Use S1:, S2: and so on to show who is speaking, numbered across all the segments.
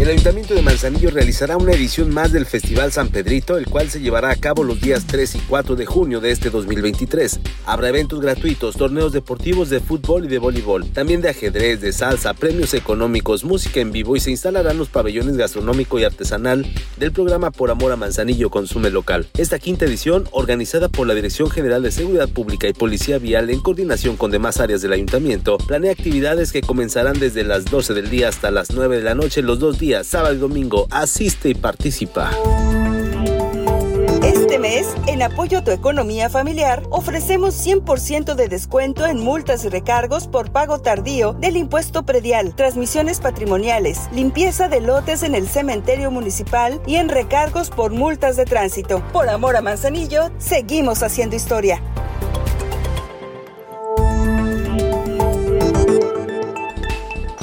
S1: El Ayuntamiento de Manzanillo realizará una edición más del Festival San Pedrito, el cual se llevará a cabo los días 3 y 4 de junio de este 2023. Habrá eventos gratuitos, torneos deportivos de fútbol y de voleibol, también de ajedrez, de salsa, premios económicos, música en vivo y se instalarán los pabellones gastronómico y artesanal del programa Por Amor a Manzanillo Consume Local. Esta quinta edición, organizada por la Dirección General de Seguridad Pública y Policía Vial en coordinación con demás áreas del Ayuntamiento, planea actividades que comenzarán desde las 12 del día hasta las 9 de la noche los dos días sábado y domingo. Asiste y participa.
S2: Este mes, en apoyo a tu economía familiar, ofrecemos 100% de descuento en multas y recargos por pago tardío del impuesto predial, transmisiones patrimoniales, limpieza de lotes en el cementerio municipal y en recargos por multas de tránsito. Por amor a Manzanillo, seguimos haciendo historia.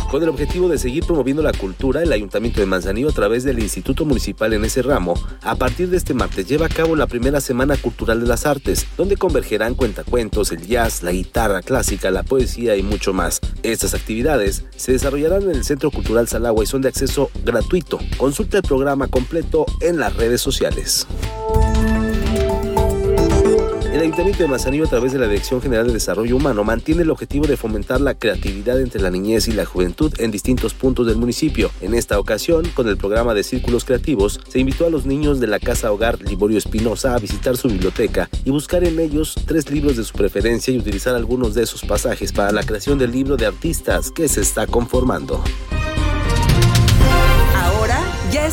S1: Con el objetivo de seguir promoviendo la cultura, el Ayuntamiento de Manzanillo, a través del Instituto Municipal en ese ramo, a partir de este martes lleva a cabo la primera Semana Cultural de las Artes, donde convergerán cuentacuentos, el jazz, la guitarra clásica, la poesía y mucho más. Estas actividades se desarrollarán en el Centro Cultural Salagua y son de acceso gratuito. Consulta el programa completo en las redes sociales. El Ayuntamiento de Manzanillo, a través de la Dirección General de Desarrollo Humano, mantiene el objetivo de fomentar la creatividad entre la niñez y la juventud en distintos puntos del municipio. En esta ocasión, con el programa de Círculos Creativos, se invitó a los niños de la Casa Hogar Liborio Espinosa a visitar su biblioteca y buscar en ellos tres libros de su preferencia y utilizar algunos de esos pasajes para la creación del libro de artistas que se está conformando.